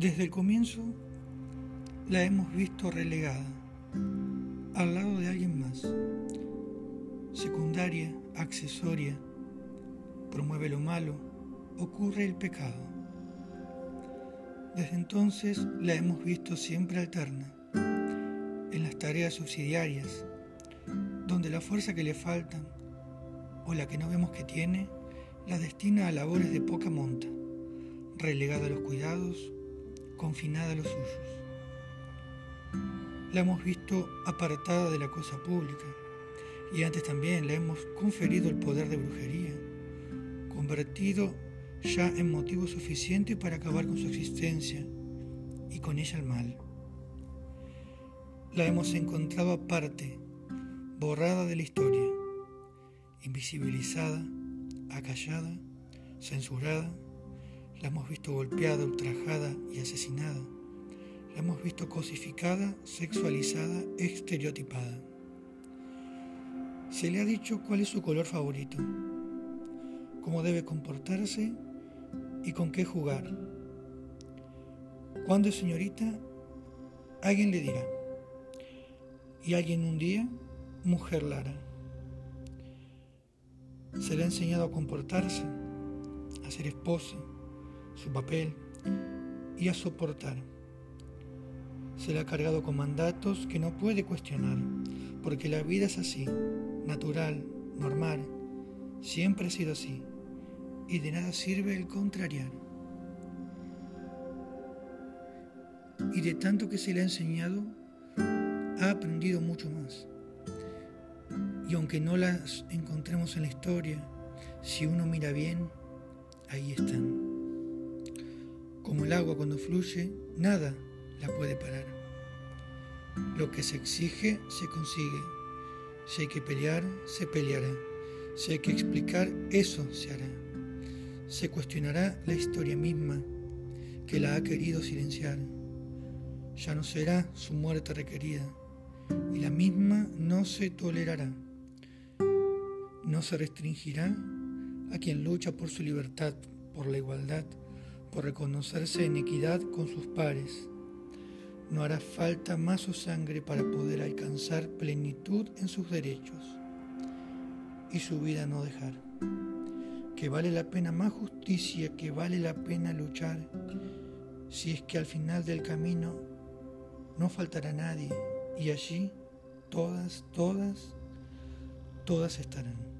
Desde el comienzo la hemos visto relegada al lado de alguien más, secundaria, accesoria, promueve lo malo, ocurre el pecado. Desde entonces la hemos visto siempre alterna, en las tareas subsidiarias, donde la fuerza que le falta o la que no vemos que tiene, la destina a labores de poca monta, relegada a los cuidados, confinada a los suyos. La hemos visto apartada de la cosa pública y antes también le hemos conferido el poder de brujería, convertido ya en motivo suficiente para acabar con su existencia y con ella el mal. La hemos encontrado aparte, borrada de la historia, invisibilizada, acallada, censurada, la hemos visto golpeada, ultrajada y asesinada. La hemos visto cosificada, sexualizada, estereotipada. Se le ha dicho cuál es su color favorito, cómo debe comportarse y con qué jugar. Cuando es señorita, alguien le dirá. Y alguien un día, mujer Lara. Se le ha enseñado a comportarse, a ser esposa, su papel y a soportar. Se le ha cargado con mandatos que no puede cuestionar, porque la vida es así, natural, normal, siempre ha sido así, y de nada sirve el contrariar. Y de tanto que se le ha enseñado, ha aprendido mucho más. Y aunque no las encontremos en la historia, si uno mira bien, ahí están. Como el agua cuando fluye, nada la puede parar. Lo que se exige, se consigue. Si hay que pelear, se peleará. Si hay que explicar, eso se hará. Se cuestionará la historia misma que la ha querido silenciar. Ya no será su muerte requerida y la misma no se tolerará. No se restringirá a quien lucha por su libertad, por la igualdad, por reconocerse en equidad con sus pares. No hará falta más su sangre para poder alcanzar plenitud en sus derechos y su vida no dejar. Que vale la pena más justicia, que vale la pena luchar, si es que al final del camino no faltará nadie y allí todas, todas, todas estarán.